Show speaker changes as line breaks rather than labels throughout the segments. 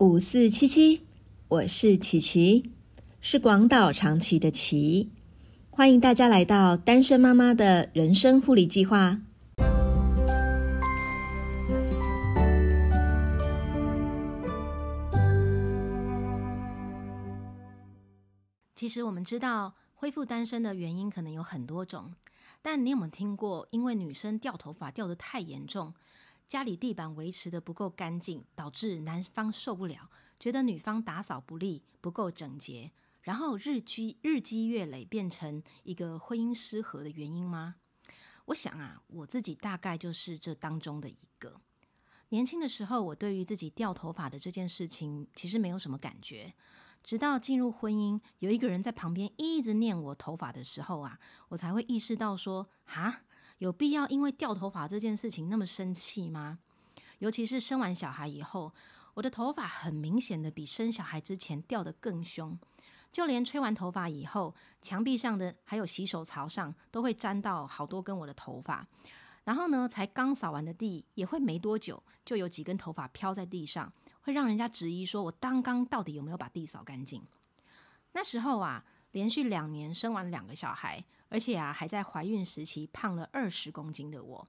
五四七七，我是琪琪，是广岛长崎的琪，欢迎大家来到单身妈妈的人生护理计划。
其实我们知道，恢复单身的原因可能有很多种，但你有没有听过，因为女生掉头发掉得太严重？家里地板维持的不够干净，导致男方受不了，觉得女方打扫不力、不够整洁，然后日积日积月累，变成一个婚姻失和的原因吗？我想啊，我自己大概就是这当中的一个。年轻的时候，我对于自己掉头发的这件事情，其实没有什么感觉，直到进入婚姻，有一个人在旁边一直念我头发的时候啊，我才会意识到说，哈。有必要因为掉头发这件事情那么生气吗？尤其是生完小孩以后，我的头发很明显的比生小孩之前掉得更凶，就连吹完头发以后，墙壁上的还有洗手槽上都会沾到好多根我的头发。然后呢，才刚扫完的地，也会没多久就有几根头发飘在地上，会让人家质疑说我刚刚到底有没有把地扫干净。那时候啊，连续两年生完两个小孩。而且啊，还在怀孕时期胖了二十公斤的我，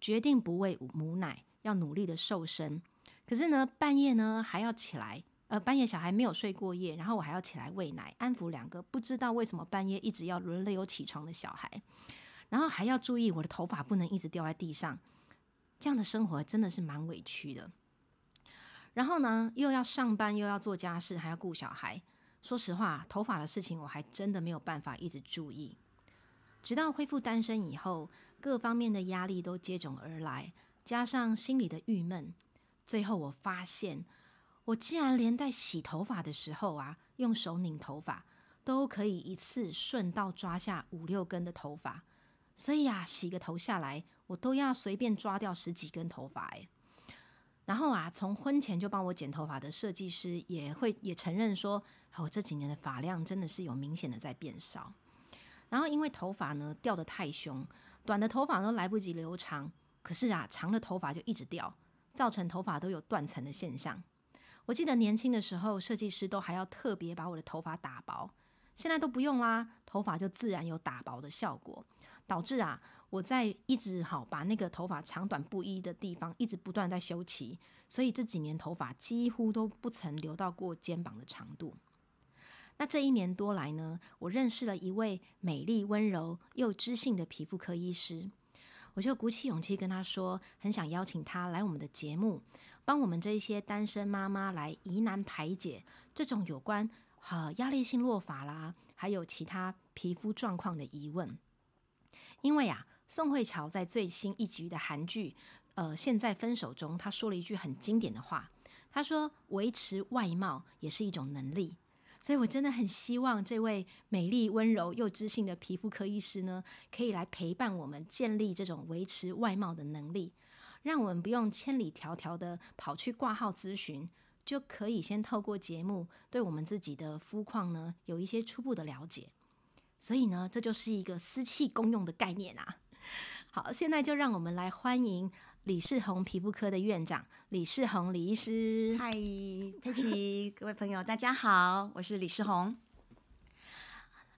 决定不喂母奶，要努力的瘦身。可是呢，半夜呢还要起来，呃，半夜小孩没有睡过夜，然后我还要起来喂奶，安抚两个不知道为什么半夜一直要轮流起床的小孩，然后还要注意我的头发不能一直掉在地上。这样的生活真的是蛮委屈的。然后呢，又要上班，又要做家事，还要顾小孩。说实话，头发的事情我还真的没有办法一直注意。直到恢复单身以后，各方面的压力都接踵而来，加上心里的郁闷，最后我发现，我竟然连在洗头发的时候啊，用手拧头发，都可以一次顺道抓下五六根的头发。所以啊，洗个头下来，我都要随便抓掉十几根头发诶。然后啊，从婚前就帮我剪头发的设计师也会也承认说，我这几年的发量真的是有明显的在变少。然后因为头发呢掉的太凶，短的头发都来不及留长，可是啊长的头发就一直掉，造成头发都有断层的现象。我记得年轻的时候，设计师都还要特别把我的头发打薄，现在都不用啦，头发就自然有打薄的效果，导致啊我在一直好把那个头发长短不一的地方一直不断在修齐，所以这几年头发几乎都不曾留到过肩膀的长度。那这一年多来呢，我认识了一位美丽温柔又知性的皮肤科医师，我就鼓起勇气跟他说，很想邀请他来我们的节目，帮我们这一些单身妈妈来疑难排解这种有关呃压力性落发啦，还有其他皮肤状况的疑问。因为啊，宋慧乔在最新一集的韩剧呃现在分手中，她说了一句很经典的话，她说维持外貌也是一种能力。所以，我真的很希望这位美丽、温柔又知性的皮肤科医师呢，可以来陪伴我们建立这种维持外貌的能力，让我们不用千里迢迢的跑去挂号咨询，就可以先透过节目对我们自己的肤况呢有一些初步的了解。所以呢，这就是一个私器公用的概念啊。好，现在就让我们来欢迎。李世宏皮肤科的院长李世宏李医师，
嗨，佩奇，各位朋友，大家好，我是李世宏。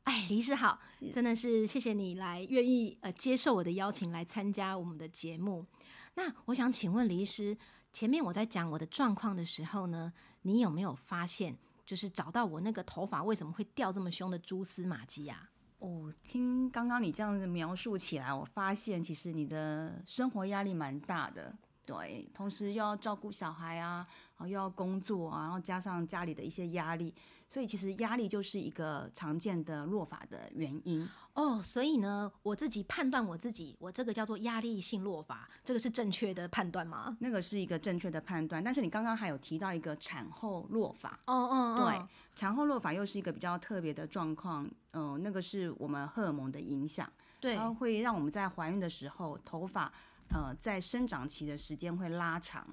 哎，李医师好，真的是谢谢你来愿意呃接受我的邀请来参加我们的节目。那我想请问李医师，前面我在讲我的状况的时候呢，你有没有发现，就是找到我那个头发为什么会掉这么凶的蛛丝马迹啊？
哦，听刚刚你这样子描述起来，我发现其实你的生活压力蛮大的，对，同时又要照顾小孩啊，然后又要工作啊，然后加上家里的一些压力。所以其实压力就是一个常见的落法的原因
哦。所以呢，我自己判断我自己，我这个叫做压力性落法，这个是正确的判断吗？
那个是一个正确的判断。但是你刚刚还有提到一个产后落法
哦哦，
对，产后落法又是一个比较特别的状况。嗯，那个是我们荷尔蒙的影响，
对，
它会让我们在怀孕的时候头发呃在生长期的时间会拉长。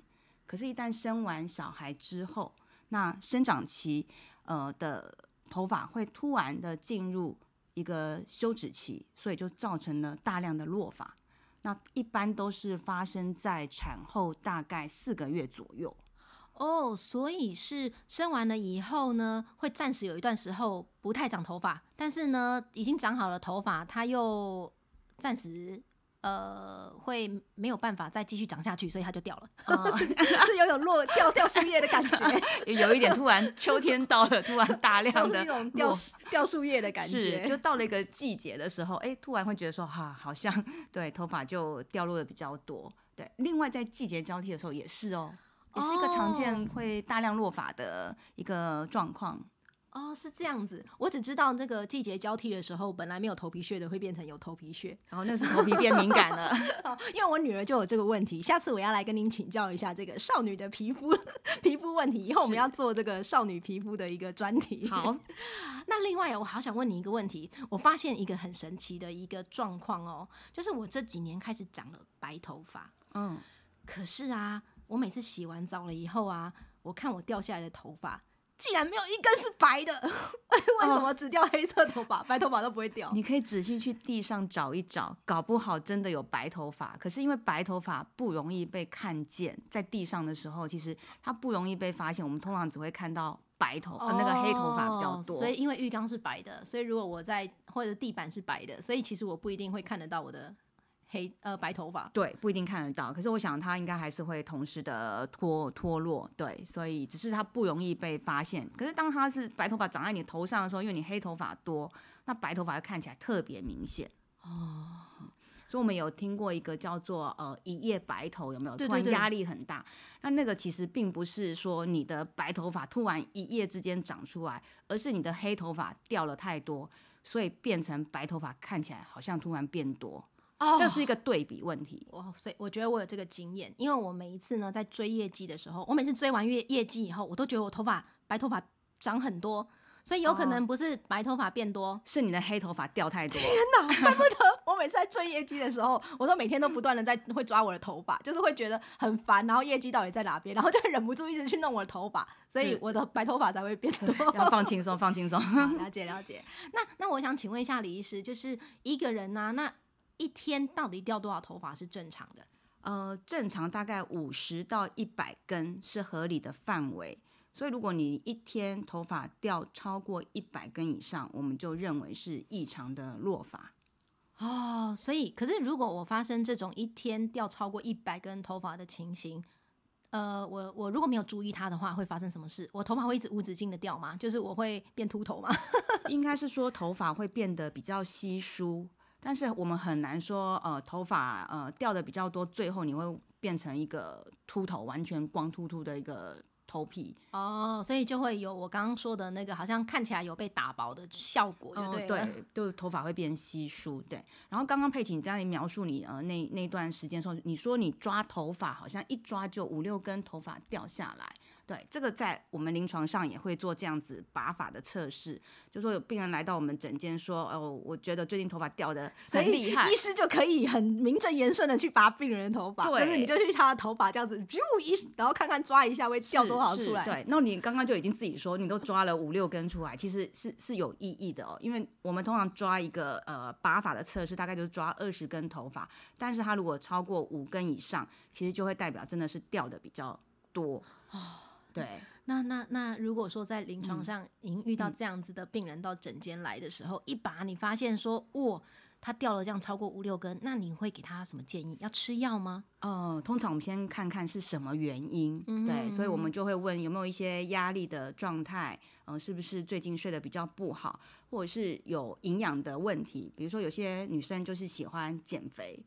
可是，一旦生完小孩之后，那生长期。呃的头发会突然的进入一个休止期，所以就造成了大量的落发。那一般都是发生在产后大概四个月左右。
哦，所以是生完了以后呢，会暂时有一段时候不太长头发，但是呢，已经长好了头发，它又暂时呃会没有办法再继续长下去，所以它就掉了，
哦。
是是有种落掉掉树叶的感觉，
有一点突然秋天到了，突然大量
就是
的
那种掉掉树叶的感
是，
觉，
就。到了一个季节的时候，哎，突然会觉得说，哈，好像 对头发就掉落的比较多。对，另外在季节交替的时候也是哦，也是一个常见
哦
会大量落发的一个状况。
哦，是这样子。我只知道这个季节交替的时候，本来没有头皮屑的会变成有头皮屑，
然后那是头皮变敏感了，
哦因为我女儿就有这个问题。下次我要来跟您请教一下这个少女的皮肤 皮肤问题。以后我们要做这个少女皮肤的一个专题。
好，
那另外我好想问你一个问题，我发现一个很神奇的一个状况哦，就是我这几年开始长了白头发，
嗯，
可是啊，我每次洗完澡了以后啊，我看我掉下来的头发。竟然没有一根是白的，为什么只掉黑色头发，白头发都不会掉？
你可以仔细去地上找一找，搞不好真的有白头发。可是因为白头发不容易被看见，在地上的时候，其实它不容易被发现。我们通常只会看到白头、呃、那个黑头发比较多。
哦所以因为浴缸是白的，所以如果我在或者地板是白的，所以其实我不一定会看得到我的黑呃白头发。
对，不一定看得到。可是我想它应该还是会同时的脱脱落，对，所以只是它不容易被发现。可是当它是白头发长在你头上的时候，因为你黑头发多，那白头发看起来特别明显。
哦，
所以我们有听过一个叫做呃一夜白头，有没有？突然压力很大。那那个其实并不是说你的白头发突然一夜之间长出来，而是你的黑头发掉了太多，所以变成白头发看起来好像突然变多。
哦
这是一个对比问题。
我所以我觉得我有这个经验，因为我每一次呢在追业绩的时候，我每次追完业业绩以后，我都觉得我头发白头发长很多，所以有可能不是白头发变多，
是你的黑头发掉太多，
天哪，怪不得我每次在追业绩的时候，我都每天都不断的在会抓我的头发，就是会觉得很烦，然后业绩到底在哪边，然后就忍不住一直去弄我的头发，所以我的白头发才会变多。
要放轻松，放轻松。
好了解了解。那那我想请问一下李医师，就是一个人呢、那一天到底掉多少头发是正常的？
呃，正常大概五十到一百根是合理的范围。所以，如果你一天头发掉超过一百根以上，我们就认为是异常的落发。
哦，所以可是如果我发生这种一天掉超过一百根头发的情形，呃，我我如果没有注意它的话，会发生什么事？我头发会一直无止境的掉吗？就是我会变秃头吗？
应该是说头发会变得比较稀疏，但是我们很难说，呃，头发呃掉的比较多，最后你会变成一个秃头，完全光秃秃的一个头皮。
哦，所以就会有我刚刚说的那个，好像看起来有被打薄的效果，对了。
对，就是头发会变稀疏，对。然后刚刚佩奇你在描述你呃那那段时间的时候，你说你抓头发好像一抓就五六根头发掉下来，对，这个在我们临床上也会做这样子拔法的测试，就说有病人来到我们诊间说，哦，我觉得最近头发掉的很厉害
医，师就可以很名正言顺的去拔病人的头发，
对
就是你就去他的头发这样子，咻一，然后看看抓一下会掉多少出来。
对，那你刚刚就已经自己说，你都抓了五六根出来，其实是是有意义的哦。因为我们通常抓一个呃拔法的测试，大概就是抓二十根头发，但是它如果超过五根以上，其实就会代表真的是掉的比较多。哦，对，
那那那，如果说在临
嗯。
床上您遇到这样子的病人到诊间来的时候，一把你发现说，哇，他掉了这样超过五六根，那你会给他什么建议？要吃药吗？
呃，通常我们先看看是什么原因，
嗯
对，所以我们就会问有没有一些压力的状态，嗯、是不是最近睡得比较不好，或者是有营养的问题，比如说有些女生就是喜欢减肥，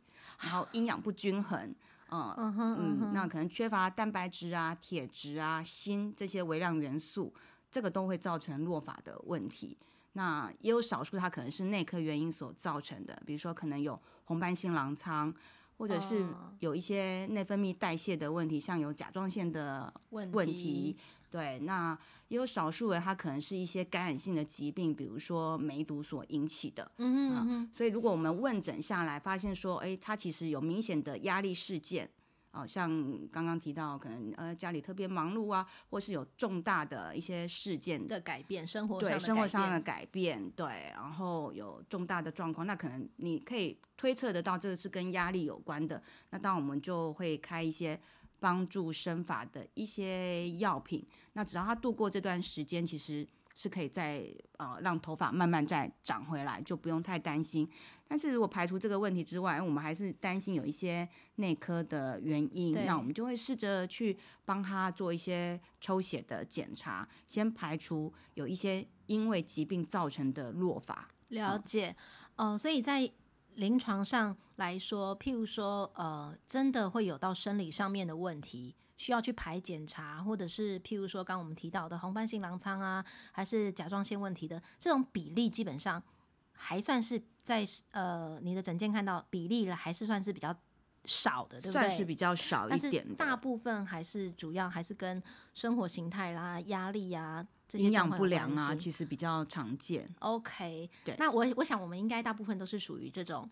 然后营养不均衡，嗯
嗯哼
嗯，那可能缺乏蛋白质啊、铁质啊、锌这些微量元素，这个都会造成落发的问题。那也有少数它可能是内科原因所造成的，比如说可能有红斑性狼疮，或者是
哦
有一些内分泌代谢的问题，像有甲状腺的
问
问题。对，那也有少数人他可能是一些感染性的疾病，比如说梅毒所引起的。
嗯
所以如果我们问诊下来，发现说，哎，他其实有明显的压力事件，哦，像刚刚提到，可能呃家里特别忙碌啊，或是有重大的一些事件
的改变，生活上
对生活上的改变，对，然后有重大的状况，那可能你可以推测得到这个是跟压力有关的，那当然我们就会开一些帮助生发的一些药品。那只要他度过这段时间，其实是可以再呃让头发慢慢再长回来，就不用太担心。但是如果排除这个问题之外，我们还是担心有一些内科的原因，那我们就会试着去帮他做一些抽血的检查，先排除有一些因为疾病造成的落发。
了解，呃，所以在临床上来说，譬如说，呃，真的会有到生理上面的问题，需要去排检查，或者是譬如说，刚刚我们提到的红斑性狼疮啊，还是甲状腺问题的这种比例，基本上还算是在呃你的诊间看到比例了，还是算是比较少的，对不对？
算是比较少一点的。
大部分还是主要还是跟生活形态啦、压力呀、这些
营养不良啊，其实比较常见。
OK，
对
那我我想我们应该大部分都是属于这种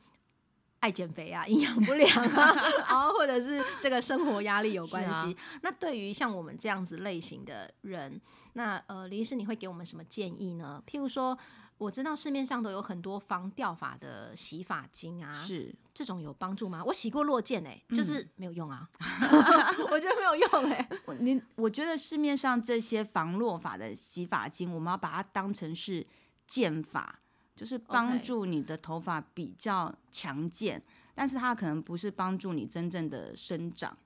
爱减肥啊、营养不良啊，然后或者是这个生活压力有关系。
是
那对于像我们这样子类型的人，那呃，李医师你会给我们什么建议呢？譬如说。我知道市面上都有很多防掉发的洗发精啊，
是，
这种有帮助吗？我洗过落健哎、
嗯
就是没有用啊，我觉得没有用哎、
我你我觉得市面上这些防落发的洗发精，我们要把它当成是健发，就是帮助你的头发比较强健，但是它可能不是帮助你真正的生长。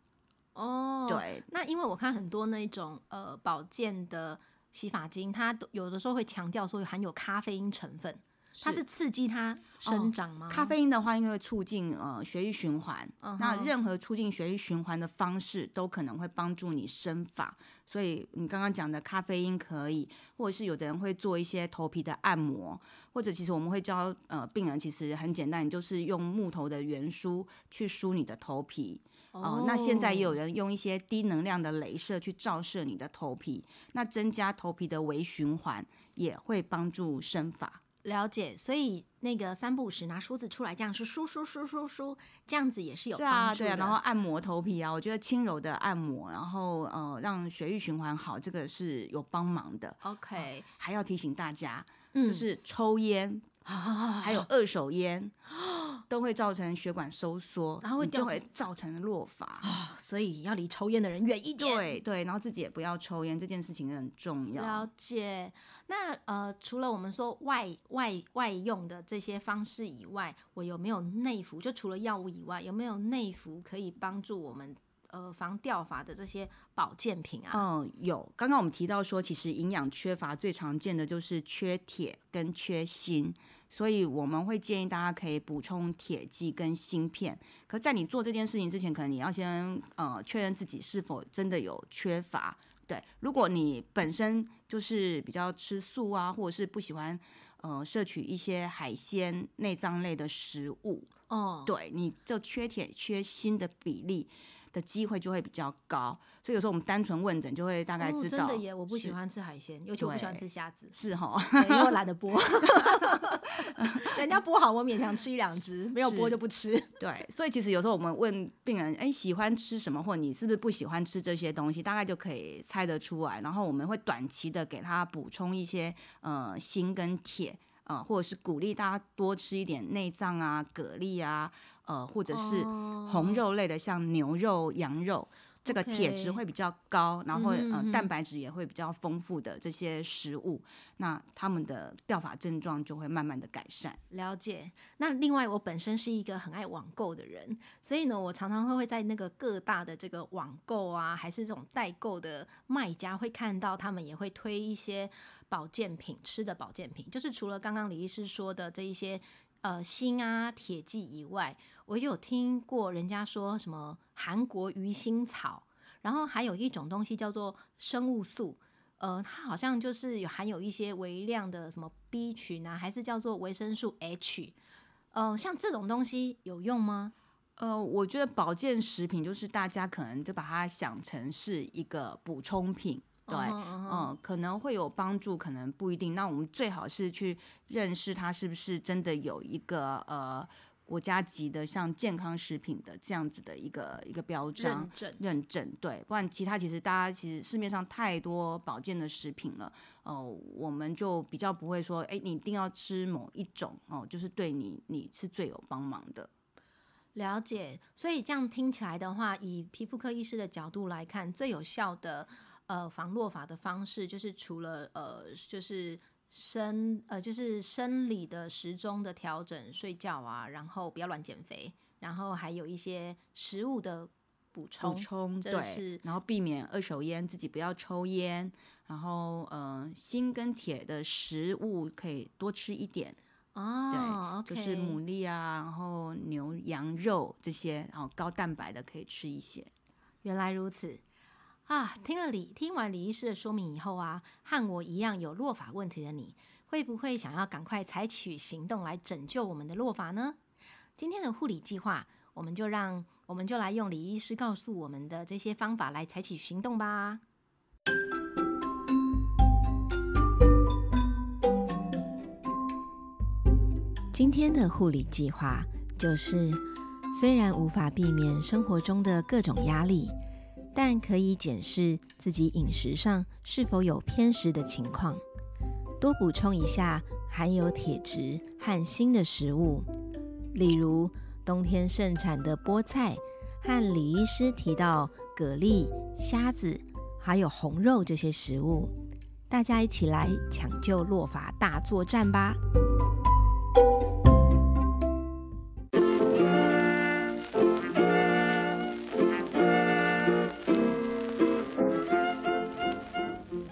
哦，
对，
那因为我看很多那种呃保健的洗发精，它都有的时候会强调说含有咖啡因成分，它是刺激它生长吗？
咖啡因的话，因为会促进呃血液循环，那任何促进血液循环的方式都可能会帮助你生发。所以你刚刚讲的咖啡因可以，或者是有的人会做一些头皮的按摩，或者其实我们会教呃病人，其实很简单，你就是用木头的圆梳去梳你的头皮。哦、那现在也有人用一些低能量的镭射去照射你的头皮，那增加头皮的微循环，也会帮助生发。
了解，所以那个三不五时拿梳子出来，这样是梳梳梳梳梳，这样子也是有
对啊，
帮助的。
对啊，然后按摩头皮啊，我觉得轻柔的按摩，然后呃让血液循环好，这个是有帮忙的。
OK，
还要提醒大家，
嗯，
就是抽烟
啊，
还有二手烟，都会造成血管收缩，
然后
就会造成落发。
啊，所以要离抽烟的人远一点。
对对，然后自己也不要抽烟，这件事情很重要。
了解。那呃，除了我们说外外外用的这些方式以外，我有没有内服？就除了药物以外，有没有内服可以帮助我们呃防掉发的这些保健品啊？
嗯，有。刚刚我们提到说，其实营养缺乏最常见的就是缺铁跟缺锌，所以我们会建议大家可以补充铁剂跟锌片。可在你做这件事情之前，可能你要先呃确认自己是否真的有缺乏。对，如果你本身就是比较吃素啊，或者是不喜欢呃摄取一些海鲜、内脏类的食物，
哦，
对你这缺铁缺锌的比例的机会就会比较高，所以有时候我们单纯问诊就会大概
哦
知道。
真的耶，我不喜
是
欢吃海鲜，尤其我不喜欢吃虾子，
是哈，
对 因为我懒得剥。人家剥好，我勉强吃一两只，没有剥就不吃。
对，所以其实有时候我们问病人，哎，喜欢吃什么，或你是不是不喜欢吃这些东西，大概就可以猜得出来。然后我们会短期的给他补充一些呃锌跟铁，呃，或者是鼓励大家多吃一点内脏啊、蛤蜊啊，呃，或者是
哦
红肉类的，像牛肉、羊肉。这个铁质会比较高，然后呃蛋白质也会比较丰富的这些食物，那他们的掉发症状就会慢慢的改善。
了解。那另外，我本身是一个很爱网购的人，所以呢，我常常会会在那个各大的这个网购啊，还是这种代购的卖家，会看到他们也会推一些保健品，吃的保健品，就是除了刚刚李医师说的这一些呃锌啊、铁剂以外，我有听过人家说什么韩国鱼腥草，然后还有一种东西叫做生物素。呃，它好像就是有含有一些微量的什么 B 群啊，还是叫做维生素 H。呃，像这种东西有用吗？
呃，我觉得保健食品就是大家可能就把它想成是一个补充品，对，
嗯
可能会有帮助，可能不一定。那我们最好是去认识它是不是真的有一个呃国家级的像健康食品的这样子的一个一个标章
认证
对，不然其他其实大家其实市面上太多保健的食品了，呃，我们就比较不会说，哎，你一定要吃某一种哦，就是对你你是最有帮忙的。
了解，所以这样听起来的话，以皮肤科医师的角度来看，最有效的呃防落法的方式，就是除了呃就是生呃就是生理的时钟的调整，睡觉啊，然后不要乱减肥，然后还有一些食物的补充。
补充
这
对
是，
然后避免二手烟，自己不要抽烟，然后呃锌跟铁的食物可以多吃一点，
哦
对
就
是牡蛎啊，然后牛羊肉这些，然后高蛋白的可以吃一些。
原来如此啊！听了李听完李医师的说明以后啊，和我一样有落发问题的你，会不会想要赶快采取行动来拯救我们的落发呢？今天的护理计划，我们就让我们就来用李医师告诉我们的这些方法来采取行动吧。今天的护理计划就是，虽然无法避免生活中的各种压力，但可以检视自己饮食上是否有偏食的情况，多补充一下含有铁质和锌的食物，例如冬天盛产的菠菜和李医师提到蛤蜊、虾子，还有红肉这些食物。大家一起来抢救落发大作战吧！